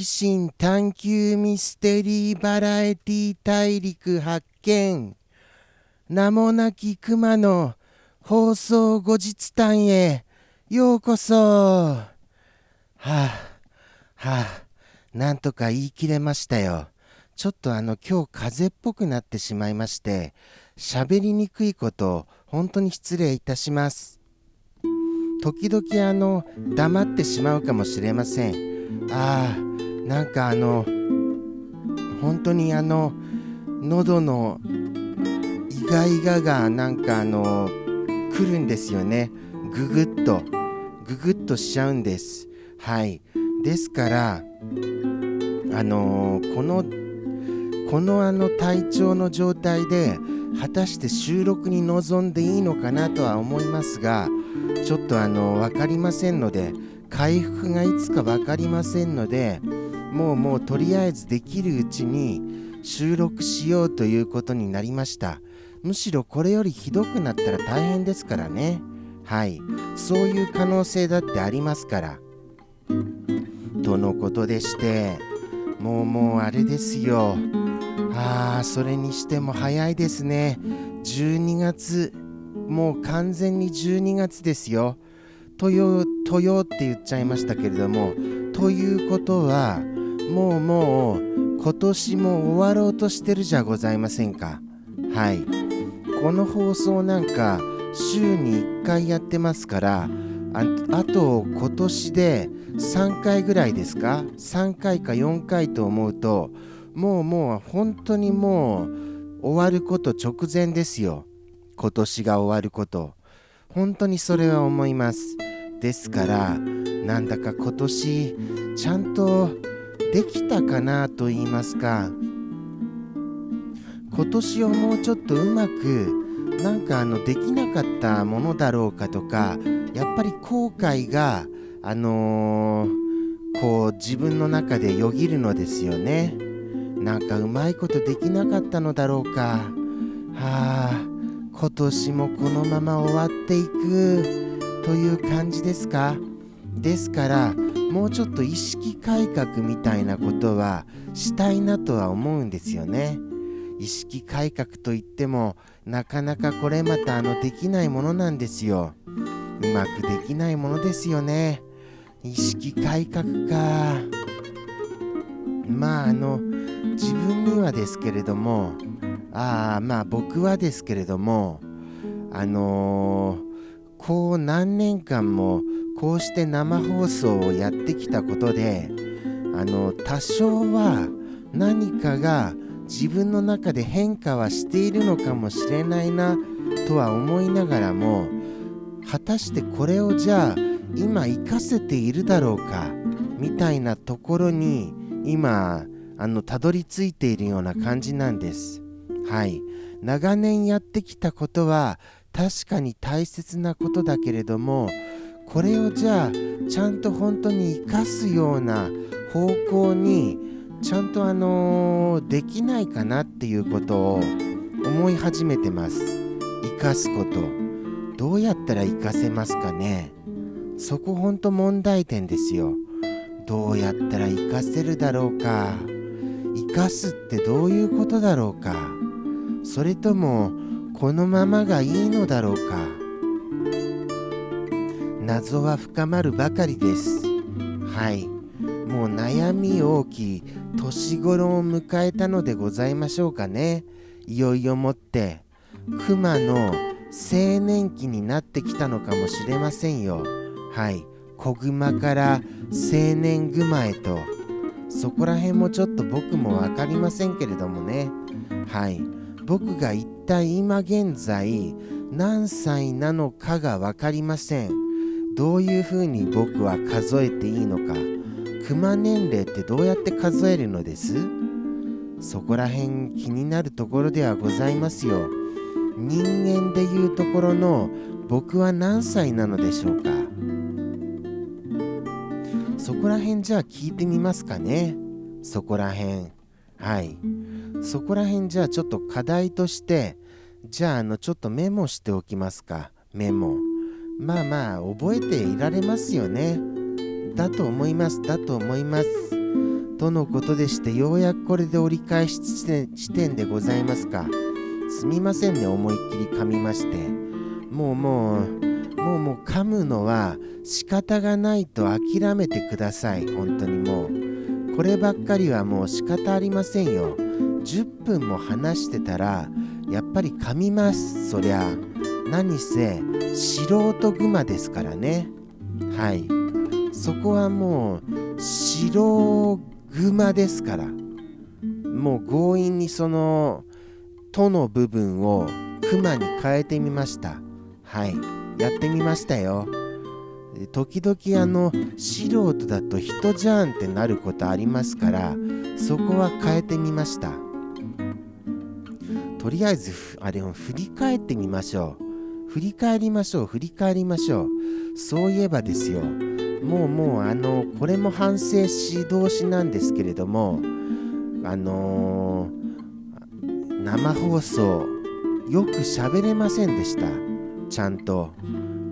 奇心探求ミステリーバラエティ大陸発見。名もなき熊の放送後日談へようこそ。はあはあなんとか言い切れましたよ。ちょっとあの今日風邪っぽくなってしまいまして喋りにくいこと本当に失礼いたします。時々あの黙ってしまうかもしれません。ああなんかあの本当にあの喉のイガイガがなんかあの来るんですよね。ググッと。ググッとしちゃうんです。はい。ですからあの、このこのあの体調の状態で果たして収録に臨んでいいのかなとは思いますがちょっとあの分かりませんので回復がいつか分かりませんのでもうもうとりあえずできるうちに収録しようということになりました。むしろこれよりひどくなったら大変ですからね。はい。そういう可能性だってありますから。とのことでしてもうもうあれですよ。ああそれにしても早いですね。12月もう完全に12月ですよ。とよとよって言っちゃいましたけれども。ということはもうもう今年も終わろうとしてるじゃございませんか。はい。この放送なんか週に1回やってますからああと今年で3回ぐらいですか？3回か4回と思うともうもう本当にもう終わること直前ですよ。今年が終わること。本当にそれは思います。ですからなんだか今年ちゃんとできたかなと言いますか今年をもうちょっとうまくなんかあのできなかったものだろうかとかやっぱり後悔があのー、こう自分の中でよぎるのですよね。なんかうまいことできなかったのだろうか。はあ今年もこのまま終わっていくという感じですか？ですからもうちょっと意識改革みたいなことはしたいなとは思うんですよね。意識改革といってもなかなかこれまたあのできないものなんですよ。うまくできないものですよね。意識改革か。まああの自分にはですけれどもああまあ僕はですけれどもあのー、こう何年間もこうして生放送をやってきたことであの多少は何かが自分の中で変化はしているのかもしれないなとは思いながらも果たしてこれをじゃあ今活かせているだろうかみたいなところに今あのたどり着いているような感じなんです。はい。長年やってきたことは確かに大切なことだけれどもこれをじゃあちゃんと本当に生かすような方向にちゃんとあのー、できないかなっていうことを思い始めてます。生かすこと。どうやったら活かせますかね。そこほんと問題点ですよ。どうやったら活かせるだろうか。生かすってどういうことだろうか。それともこのままがいいのだろうか。謎は深まるばかりです。はい。もう悩み大きい年頃を迎えたのでございましょうかね。いよいよもって熊の青年期になってきたのかもしれませんよ。はい。子熊から青年熊へと。そこら辺もちょっと僕も分かりませんけれどもね。はい。僕が一体今現在何歳なのかが分かりません。どういうふうに僕は数えていいのか熊年齢ってどうやって数えるのです？そこら辺気になるところではございますよ。人間でいうところの僕は何歳なのでしょうか？そこら辺じゃあ聞いてみますかね。そこら辺。はい。そこら辺じゃあちょっと課題としてじゃああのちょっとメモしておきますか。メモ。まあまあ覚えていられますよね。だと思いますだと思います。とのことでしてようやくこれで折り返し地点でございますか。すみませんね思いっきり噛みまして。もうもうもうもう噛むのは仕方がないと諦めてください。本当にもう。こればっかりはもう仕方ありませんよ。10分も話してたらやっぱり噛みますそりゃ。何せ素人グマですからね。はい。そこはもう白グマですから。もう強引にその「と」の部分をクマに変えてみました。はい。やってみましたよ。時々あの素人だと人じゃんってなることありますからそこは変えてみました。とりあえずあれを振り返ってみましょう。振り返りましょう振り返りましょう。そういえばですよ。もうもうあのこれも反省し同士なんですけれどもあのー、生放送よく喋れませんでした。ちゃんと。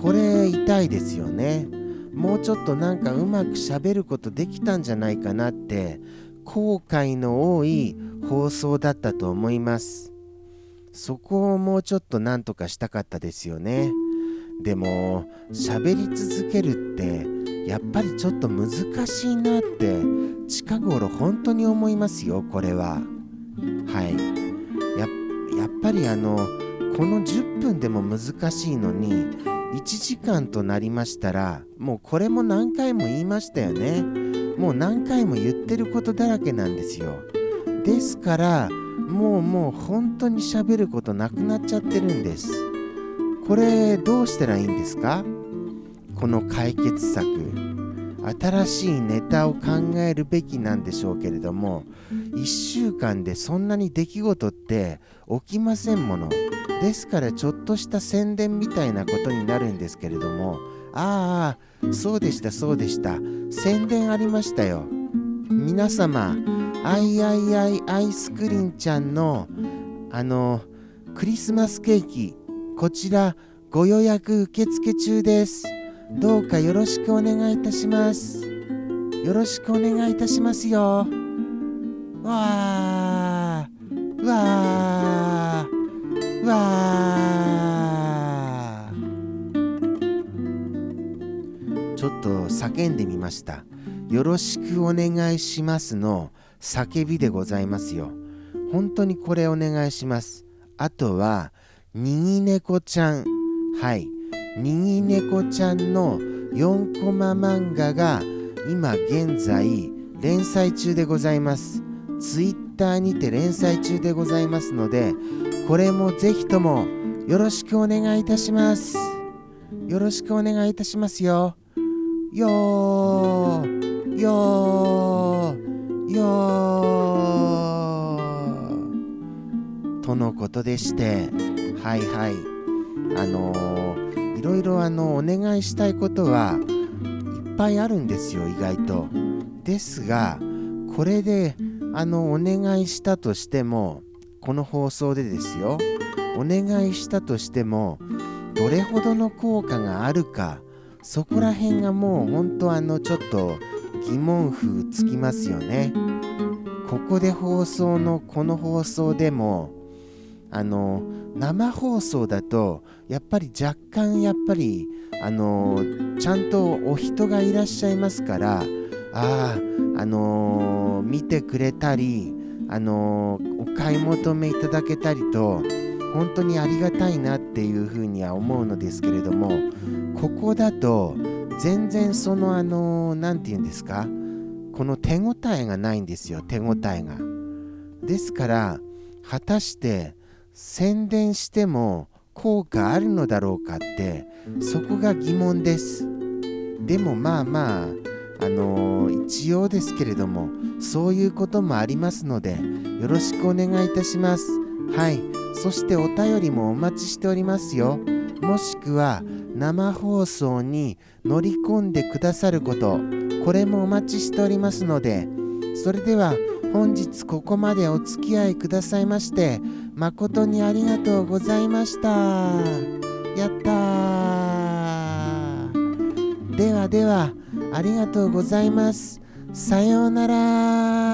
これ痛いですよね。もうちょっとなんかうまく喋ることできたんじゃないかなって後悔の多い放送だったと思います。そこをもうちょっとなんとかしたかったですよね。でも喋り続けるってやっぱりちょっと難しいなって近頃本当に思いますよこれは。はい。やっぱりあのこの10分でも難しいのに1時間となりましたらもうこれも何回も言いましたよね。もう何回も言ってることだらけなんですよ。ですからもうもう本当に喋ることなくなっちゃってるんです。これどうしたらいいんですか？この解決策。新しいネタを考えるべきなんでしょうけれども1週間でそんなに出来事って起きませんもの。ですからちょっとした宣伝みたいなことになるんですけれどもああそうでしたそうでした。宣伝ありましたよ。皆様アイアイアイアイスクリンちゃんのあのクリスマスケーキこちらご予約受付中です。どうかよろしくお願いいたします。よろしくお願いいたしますよ。わー。わー。わー。ちょっと叫んでみました。よろしくお願いしますの叫びでございますよ。本当にこれお願いします。あとはにぎ猫ちゃん。はい。にぎ猫ちゃんの4コマ漫画が今現在連載中でございます。ツイッターにて連載中でございますのでこれもぜひともよろしくお願いいたします。よろしくお願いいたしますよ。よー。よー。よー。とのことでしてはいはい。あのー、いろいろあのお願いしたいことはいっぱいあるんですよ意外と。ですがこれであのお願いしたとしてもこの放送でですよ。お願いしたとしてもどれほどの効果があるかそこら辺がもう本当あのちょっと疑問符つきますよね。ここで放送のこの放送でもあの生放送だとやっぱり若干やっぱりあのちゃんとお人がいらっしゃいますからあああのー、見てくれたりあのー、お買い求めいただけたりと本当にありがたいなっていうふうには思うのですけれどもここだと全然そのあの何、て言うんですか？この手応えがないんですよ手応えが。ですから果たして宣伝しても効果あるのだろうかってそこが疑問です。でもまあまああのー、一応ですけれどもそういうこともありますのでよろしくお願いいたします。はい。そしてお便りもお待ちしておりますよ。もしくは生放送に乗り込んでくださることこれもお待ちしておりますのでそれでは本日ここまでお付き合いくださいまして誠にありがとうございました。やったではではありがとうございます。さようなら。